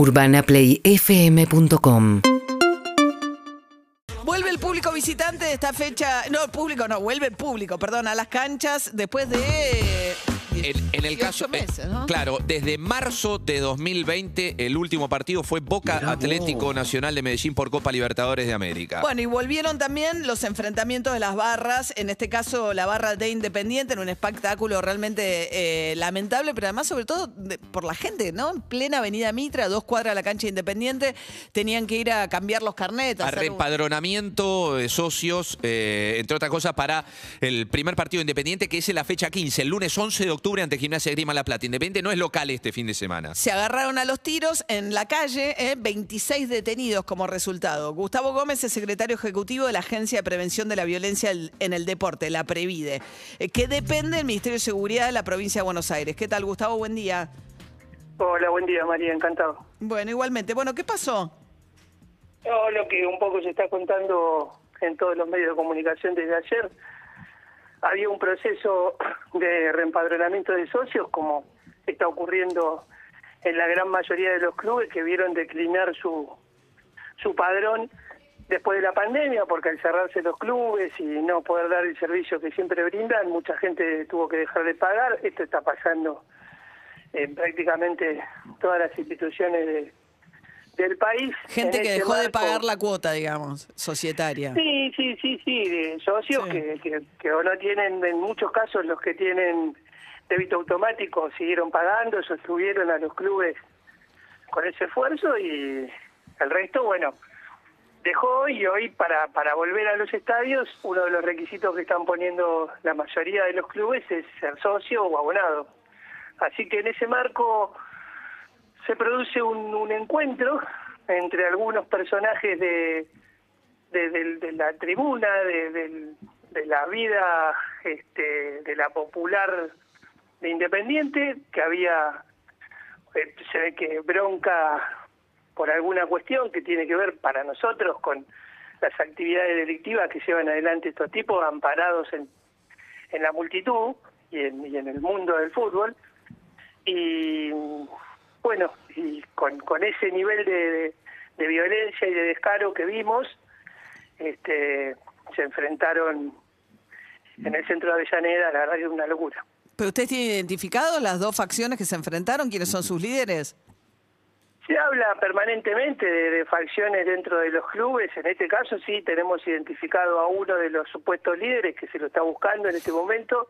UrbanaPlayFM.com Vuelve el público visitante de esta fecha, no, público no, vuelve el público, perdón, a las canchas después de... En, en el 18 caso, eh, meses, ¿no? claro, desde marzo de 2020 el último partido fue Boca Atlético Nacional de Medellín por Copa Libertadores de América. Bueno, y volvieron también los enfrentamientos de las barras, en este caso la barra de Independiente, en un espectáculo realmente eh, lamentable, pero además sobre todo de- por la gente, ¿no? En plena avenida Mitra, dos cuadras de la cancha de Independiente, tenían que ir a cambiar los carnetas. a repadronamiento de socios, eh, entre otras cosas, para el primer partido independiente, que es en la fecha 15, el lunes 11 de octubre ante Gimnasia Grima La Plata. Independiente no es local este fin de semana. Se agarraron a los tiros en la calle, eh, 26 detenidos como resultado. Gustavo Gómez es secretario ejecutivo de la Agencia de Prevención de la Violencia en el Deporte, la Previde, eh, que depende del Ministerio de Seguridad de la provincia de Buenos Aires. ¿Qué tal, Gustavo? Buen día. Hola, buen día María, encantado. Bueno, igualmente. Bueno, ¿qué pasó? No, lo que un poco se está contando en todos los medios de comunicación desde ayer, había un proceso de reempadronamiento de socios, como está ocurriendo en la gran mayoría de los clubes que vieron declinar su, su padrón después de la pandemia, porque al cerrarse los clubes y no poder dar el servicio que siempre brindan, mucha gente tuvo que dejar de pagar. Esto está pasando en prácticamente todas las instituciones de- del país. Gente En que este dejó de pagar la cuota, digamos, societaria. Sí, sí, sí, sí, de socios Sí. Que, que, que o no tienen, en muchos casos los que tienen débito automático siguieron pagando, sostuvieron a los clubes con ese esfuerzo y el resto, bueno, dejó y hoy para, para volver a los estadios, uno de los requisitos que están poniendo la mayoría de los clubes es ser socio o abonado. Así que en ese marco se produce un, encuentro entre algunos personajes de, la tribuna, de la vida este, de la popular de Independiente, que había, eh, se ve que bronca por alguna cuestión que tiene que ver para nosotros con las actividades delictivas que llevan adelante estos tipos, amparados en, en la multitud y en, y en el mundo del fútbol. Y bueno, y con, con ese nivel de, de- violencia y de descaro que vimos, este, se enfrentaron en el centro de Avellaneda, la verdad que es una locura. ¿Pero usted tiene identificado las dos facciones que se enfrentaron? ¿Quiénes son sus líderes? Se habla permanentemente de, de facciones dentro de los clubes, en este caso sí tenemos identificado a uno de los supuestos líderes que se lo está buscando en este momento,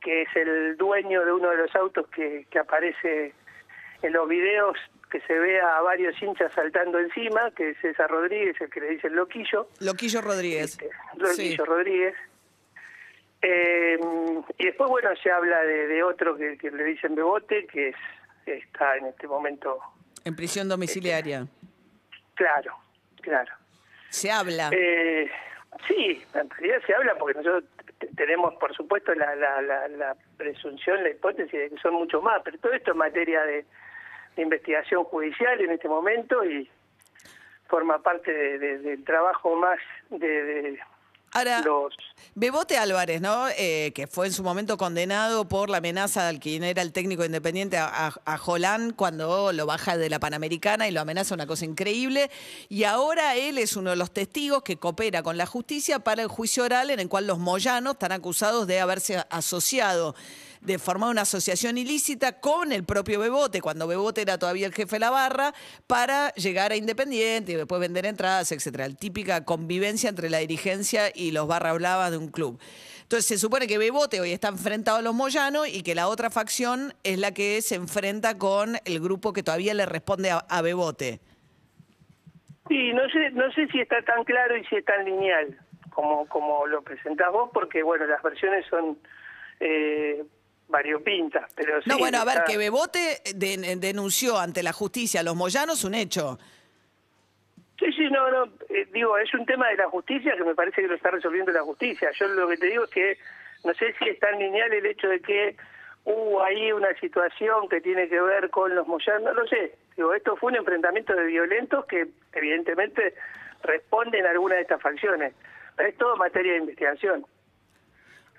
que es el dueño de uno de los autos que, que aparece en los videos que se ve a varios hinchas saltando encima, que es César Rodríguez, el que le dice el loquillo. Loquillo Rodríguez. Este, Loquillo Sí. Rodríguez. Eh, y después, bueno, se habla de, de otro que, que le dicen Bebote, que es, está en este momento, En prisión domiciliaria. claro, claro. Se habla. Eh, sí, en realidad se habla porque nosotros tenemos, por supuesto, la, la, la, la presunción, la hipótesis de que son mucho más, pero todo esto es materia de, de investigación judicial en este momento y forma parte de- de- del trabajo más de, de Ahora, los... Bebote Álvarez, ¿no? Eh, que fue en su momento condenado por la amenaza al quien era el técnico independiente a, a, a Jolán cuando lo baja de la Panamericana y lo amenaza una cosa increíble. Y ahora él es uno de los testigos que coopera con la justicia para el juicio oral en el cual los moyanos están acusados de haberse asociado de formar una asociación ilícita con el propio Bebote, cuando Bebote era todavía el jefe de la barra, para llegar a Independiente y después vender entradas, etcétera. Típica convivencia entre la dirigencia y los barra bravas de un club. Entonces se supone que Bebote hoy está enfrentado a los Moyanos y que la otra facción es la que se enfrenta con el grupo que todavía le responde a, a Bebote. Sí, no sé, no sé si está tan claro y si es tan lineal como, como lo presentás vos, porque bueno, las versiones son eh, variopintas, pero No, sí, bueno, a ver, está- que Bebote de- denunció ante la justicia a los Moyanos un hecho. Sí, sí, no, no, eh, digo, es un tema de la justicia que me parece que lo está resolviendo la justicia. Yo lo que te digo es que no sé si es tan lineal el hecho de que hubo ahí una situación que tiene que ver con los Moyano, no lo sé. Digo, esto fue un enfrentamiento de violentos que evidentemente responden a alguna de estas facciones. Pero es todo materia de investigación.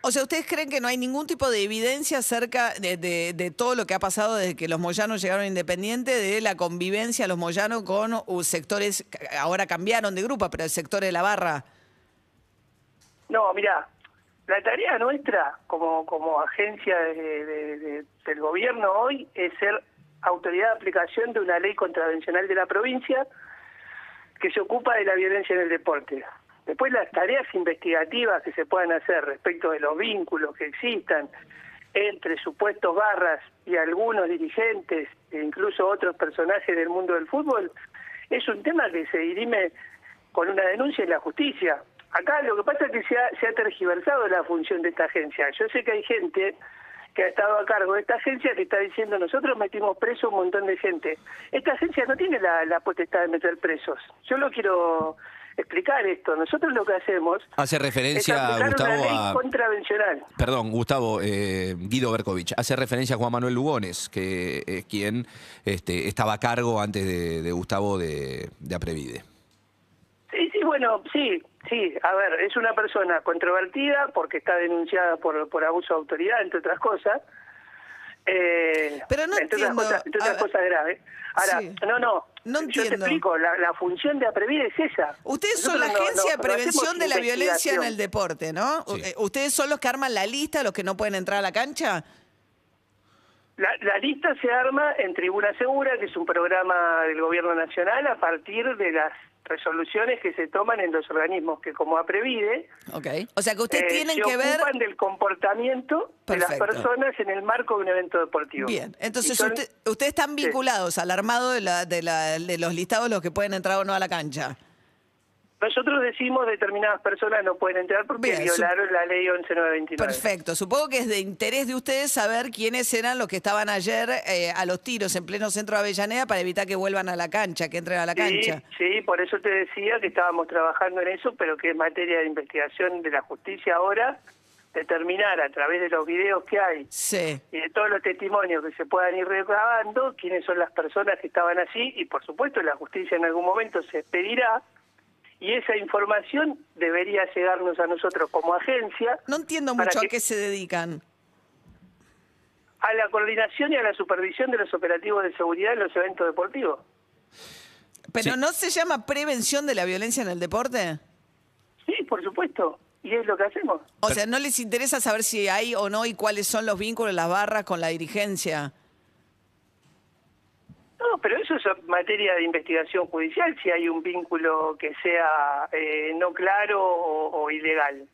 O sea, ¿ustedes creen que no hay ningún tipo de evidencia acerca de, de- de todo lo que ha pasado desde que los moyanos llegaron a Independiente, de la convivencia los moyanos con uh, sectores, ahora cambiaron de grupo, pero el sector de la barra? No, mira, la tarea nuestra como, como agencia de- de- de- del gobierno hoy es ser autoridad de aplicación de una ley contravencional de la provincia que se ocupa de la violencia en el deporte. Después las tareas investigativas que se puedan hacer respecto de los vínculos que existan entre supuestos barras y algunos dirigentes e incluso otros personajes del mundo del fútbol es un tema que se dirime con una denuncia en la justicia. Acá lo que pasa es que se ha, tergiversado la función de esta agencia. Yo sé que hay gente que ha estado a cargo de esta agencia que está diciendo nosotros metimos preso un montón de gente. Esta agencia no tiene la potestad de meter presos. Yo lo quiero explicar esto. Nosotros lo que hacemos Hace es referencia, aplicar Gustavo, una ley a... contravencional. Perdón, Gustavo, eh, Guido Berkovich, hace referencia a Juan Manuel Lugones, que es quien este, estaba a cargo antes de, de Gustavo de, de Aprevide. Sí, sí, bueno, sí, sí. A ver, es una persona controvertida porque está denunciada por, por abuso de autoridad, entre otras cosas. Eh, Pero no entre entiendo, otras cosas, entre otras cosas graves. Ahora, Sí. no, no. No Yo te entiendo. explico, la, la función de Aprevide es esa. Ustedes son la no- agencia no- de prevención de la violencia en el deporte, ¿no? Sí. Eh, ¿Ustedes son los que arman la lista, los que no pueden entrar a la cancha? La, la lista se arma en Tribuna Segura, que es un programa del Gobierno Nacional, a partir de las resoluciones que se toman en los organismos que, como Aprevide, Ok. O sea que ustedes eh, tienen se que ver... ocupan del comportamiento de las personas en el marco de un evento deportivo. Bien, entonces son- usted- ustedes están Sí. vinculados al armado de, la, de, la- de los listados, los que pueden entrar o no a la cancha. Nosotros decimos determinadas personas no pueden entrar porque Bien, violaron la ley 11929. Perfecto. Supongo que es de interés de ustedes saber quiénes eran los que estaban ayer eh, a los tiros en pleno centro de Avellaneda para evitar que vuelvan a la cancha, que entren a la Sí, cancha. sí, por eso te decía que estábamos trabajando en eso, pero que es materia de investigación de la justicia ahora determinar a través de los videos que hay Sí. y de todos los testimonios que se puedan ir recabando quiénes son las personas que estaban así y por supuesto la justicia en algún momento se pedirá y esa información debería llegarnos a nosotros como agencia No entiendo mucho que- a qué se dedican. a la coordinación y a la supervisión de los operativos de seguridad en los eventos deportivos. ¿Pero Sí. no se llama prevención de la violencia en el deporte? Sí, por supuesto, y es lo que hacemos. O sea, ¿no les interesa saber si hay o no y cuáles son los vínculos, las barras con la dirigencia? Pero eso es materia de investigación judicial, si hay un vínculo que sea eh, no claro o, o ilegal.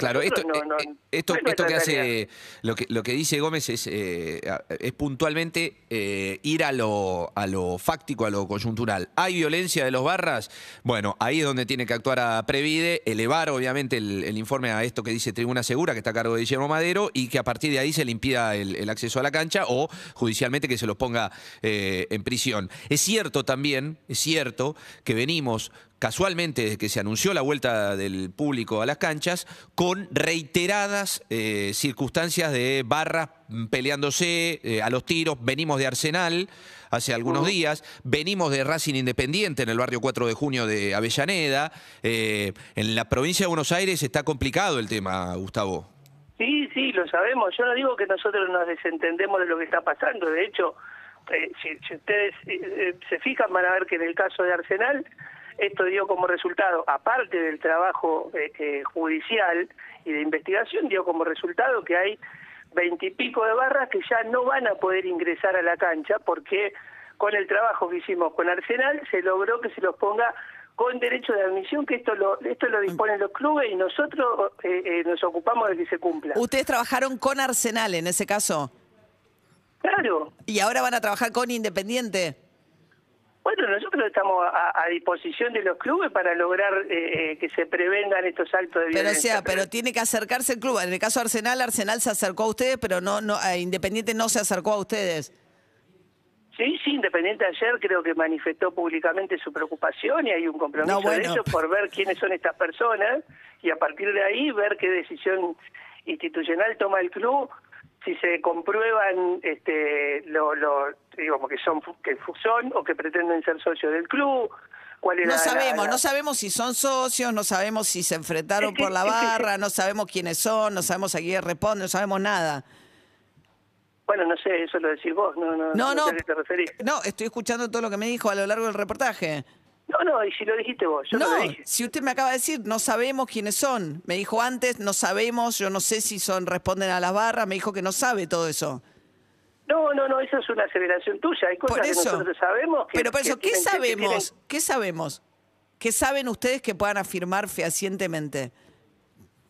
Claro, esto, no- eh, no- eh, esto, no esto que hace, lo que, lo que dice Gómez es, eh, es puntualmente eh, ir a lo, a lo fáctico, a lo coyuntural. ¿Hay violencia de los barras? Bueno, ahí es donde tiene que actuar a Previde, elevar obviamente el, el informe a esto que dice Tribuna Segura, que está a cargo de Guillermo Madero, y que a partir de ahí se le impida el, el acceso a la cancha o judicialmente que se los ponga eh, en prisión. Es cierto también, es cierto que venimos casualmente desde que se anunció la vuelta del público a las canchas, con reiteradas eh, circunstancias de barras peleándose eh, a los tiros. Venimos de Arsenal hace algunos días, venimos de Racing Independiente en el barrio 4 de junio de Avellaneda. Eh, en la provincia de Buenos Aires está complicado el tema, Gustavo. Sí, sí, lo sabemos. Yo no digo que nosotros nos desentendemos de lo que está pasando. De hecho, eh, si, si ustedes se fijan, van a ver que en el caso de Arsenal, esto dio como resultado, aparte del trabajo eh, judicial y de investigación, dio como resultado que hay veintipico de barras que ya no van a poder ingresar a la cancha porque con el trabajo que hicimos con Arsenal se logró que se los ponga con derecho de admisión, que esto lo, esto lo disponen los clubes y nosotros eh, eh, nos ocupamos de que se cumpla. Ustedes trabajaron con Arsenal en ese caso Claro. y ahora van a trabajar con Independiente. Bueno, nosotros estamos a, a disposición de los clubes para lograr eh, eh, que se prevengan estos actos de Pero o violencia. sea, pero tiene que acercarse el club. En el caso de Arsenal, Arsenal se acercó a ustedes, pero no, no, Independiente no se acercó a ustedes. Sí, sí, Independiente ayer creo que manifestó públicamente su preocupación y hay un compromiso No, bueno. de ellos por ver quiénes son estas personas y a partir de ahí ver qué decisión institucional toma el club si se comprueban este lo, lo digamos que son que son o que pretenden ser socios del club cuál era No la- sabemos, la- no sabemos si son socios, no sabemos si se enfrentaron Es que- por la que- barra, no sabemos quiénes son, no sabemos a quién responden, no sabemos nada. Bueno, no sé, eso lo decís vos, no, no, No, no. sé a qué te referís. No, estoy escuchando todo lo que me dijo a lo largo del reportaje. No, no, y si lo dijiste vos, yo no, no, lo dije. si usted me acaba de decir, no sabemos quiénes son. Me dijo antes, no sabemos, yo no sé si son responden a las barras, me dijo que no sabe todo eso. No, no, no, esa es una aceleración tuya. Hay cosas Por que eso. nosotros sabemos que. Pero por eso, que ¿qué tienen que- que sabemos? tienen- ¿Qué sabemos? ¿Qué saben ustedes que puedan afirmar fehacientemente?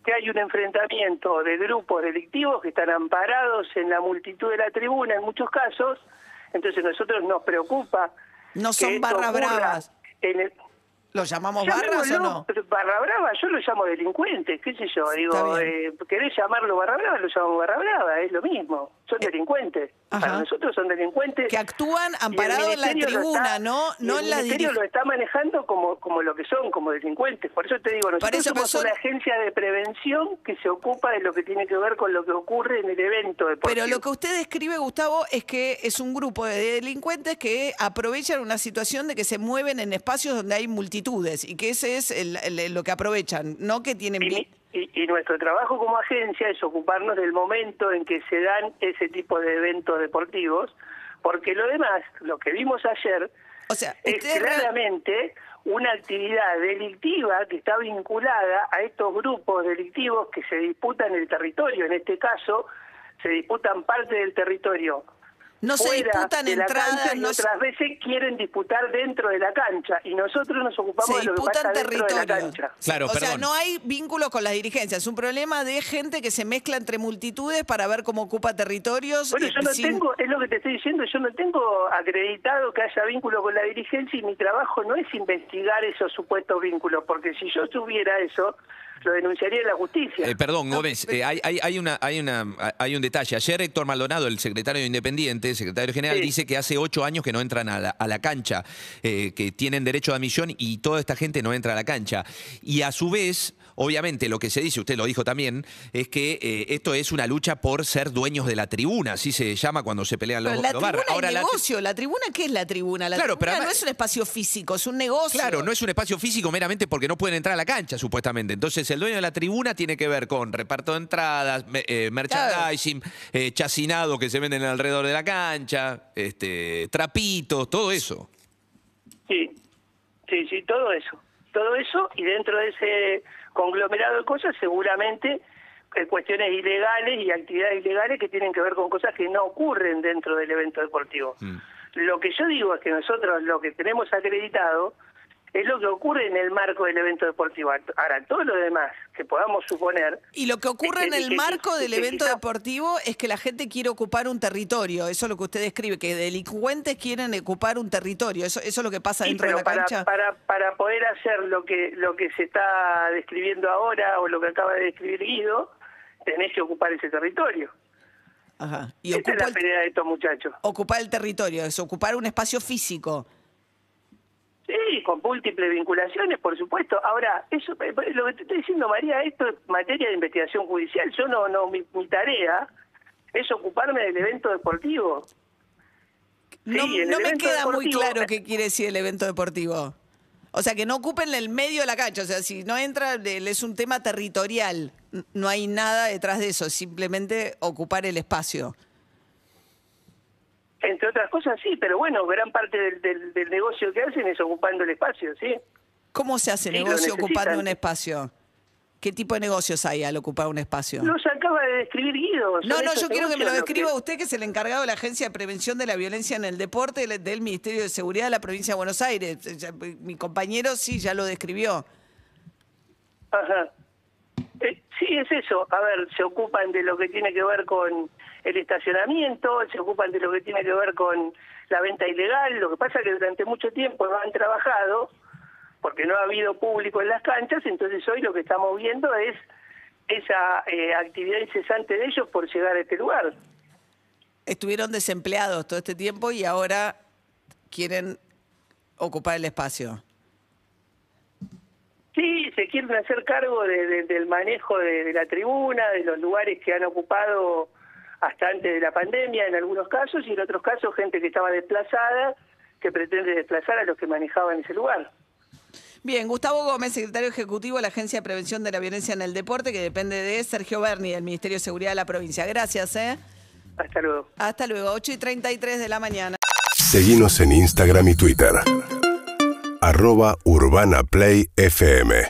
que hay un enfrentamiento de grupos delictivos que están amparados en la multitud de la tribuna en muchos casos, entonces a nosotros nos preocupa. No que son barras bravas. En el, ¿Los llamamos barras o no? barra brava, yo lo llamo delincuentes, qué sé yo, digo, eh, querés llamarlo barra brava, lo llamo barra brava, es lo mismo, son delincuentes. Eh, ajá. Para nosotros son delincuentes. Que actúan el amparados en la ministerio lo tribuna, está- no, no el en la ministerio dirigencia. lo está manejando como, como lo que son, como delincuentes. Por eso te digo, nosotros eso, somos son- una agencia de prevención que se ocupa de lo que tiene que ver con lo que ocurre en el evento deportivo. Pero lo que usted describe, Gustavo, es que es un grupo de delincuentes que aprovechan una situación de que se mueven en espacios donde hay y que ese es el- el- lo que aprovechan, no que tienen... Y, y- y nuestro trabajo como agencia es ocuparnos del momento en que se dan ese tipo de eventos deportivos, porque lo demás, lo que vimos ayer, O sea, es real- claramente una actividad delictiva que está vinculada a estos grupos delictivos que se disputan el territorio. En este caso, se disputan parte del territorio. No se disputan de la entradas, cancha y no se- otras veces quieren disputar dentro de la cancha y nosotros nos ocupamos se de lo que pasa disputan dentro de la territorios. cancha. Claro, o sea, no hay vínculos con las dirigencias. Es un problema de gente que se mezcla entre multitudes para ver cómo ocupa territorios. Bueno, y yo no sin- tengo, es lo que te estoy diciendo, yo no tengo acreditado que haya vínculo con la dirigencia y mi trabajo no es investigar esos supuestos vínculos, porque si yo tuviera eso, lo denunciaría en la justicia. Eh, perdón, Gómez, eh, hay, hay, hay una, hay, una, hay un detalle. Ayer Héctor Maldonado, el secretario independiente, secretario general, Sí. dice que hace ocho años que no entran a la, a la cancha, eh, que tienen derecho de admisión y toda esta gente no entra a la cancha. Y a su vez, obviamente, lo que se dice, usted lo dijo también, es que eh, esto es una lucha por ser dueños de la tribuna, así se llama cuando se pelean los, la los tribuna barras. es la negocio. La tribuna, ¿qué es la tribuna? La Claro, pero no es un espacio físico, es un negocio. Claro, no es un espacio físico meramente porque no pueden entrar a la cancha, supuestamente. Entonces, el dueño de la tribuna tiene que ver con reparto de entradas, eh, merchandising, eh, chacinado que se venden alrededor de la cancha, este, trapitos, todo eso. Sí, sí, sí, todo eso. Todo eso y dentro de ese conglomerado de cosas seguramente eh, cuestiones ilegales y actividades ilegales que tienen que ver con cosas que no ocurren dentro del evento deportivo. Lo que yo digo es que nosotros lo que tenemos acreditado es lo que ocurre en el marco del evento deportivo. Ahora, todo lo demás que podamos suponer... Y lo que ocurre en Es que- el que- marco que- del evento deportivo es que la gente quiere ocupar un territorio. Eso es lo que usted describe, que delincuentes quieren ocupar un territorio. Eso, eso es lo que pasa Sí, dentro de la para, cancha. para, para poder hacer lo que, lo que se está describiendo ahora o lo que acaba de describir Guido, tenés que ocupar ese territorio. Ajá. Y Esta es la el, pelea de estos muchachos. ocupar el territorio, es ocupar un espacio físico. Sí, con múltiples vinculaciones, por supuesto. Ahora, eso eh, lo que te estoy diciendo, María, esto es materia de investigación judicial. Yo no, no, mi, mi tarea es ocuparme del evento deportivo. No, Sí, no me queda muy claro qué quiere decir el evento deportivo. O sea, que no ocupen el medio de la cancha. O sea, si no entra, es un tema territorial. No hay nada detrás de eso, simplemente ocupar el espacio. Entre otras cosas, sí, pero bueno, gran parte del, del, del negocio que hacen es ocupando el espacio, ¿sí? ¿Cómo se hace Sí, negocio ocupando un espacio? ¿Qué tipo de negocios hay al ocupar un espacio? Los acaba de describir Guido. No, no, yo quiero que me lo describa usted, que es el encargado de la Agencia de Prevención de la Violencia en el Deporte del, Ministerio de Seguridad de la Provincia de Buenos Aires. Mi compañero sí ya lo describió. Ajá. Sí, es eso. A ver, se ocupan de lo que tiene que ver con el estacionamiento, se ocupan de lo que tiene que ver con la venta ilegal. Lo que pasa es que durante mucho tiempo no han trabajado porque no ha habido público en las canchas, entonces hoy lo que estamos viendo es esa eh, actividad incesante de ellos por llegar a este lugar. Estuvieron desempleados todo este tiempo y ahora quieren ocupar el espacio. Se quieren hacer cargo de- de- del manejo de, de la tribuna, de los lugares que han ocupado hasta antes de la pandemia en algunos casos y en otros casos gente que estaba desplazada que pretende desplazar a los que manejaban ese lugar. Bien, Gustavo Gómez, secretario ejecutivo de la Agencia de Prevención de la Violencia en el Deporte, que depende de Sergio Berni, del Ministerio de Seguridad de la provincia. Gracias, ¿eh? Hasta luego. Hasta luego, 8 y 33 de la mañana. Seguimos en Instagram y Twitter. Arroba Urbana Play FM.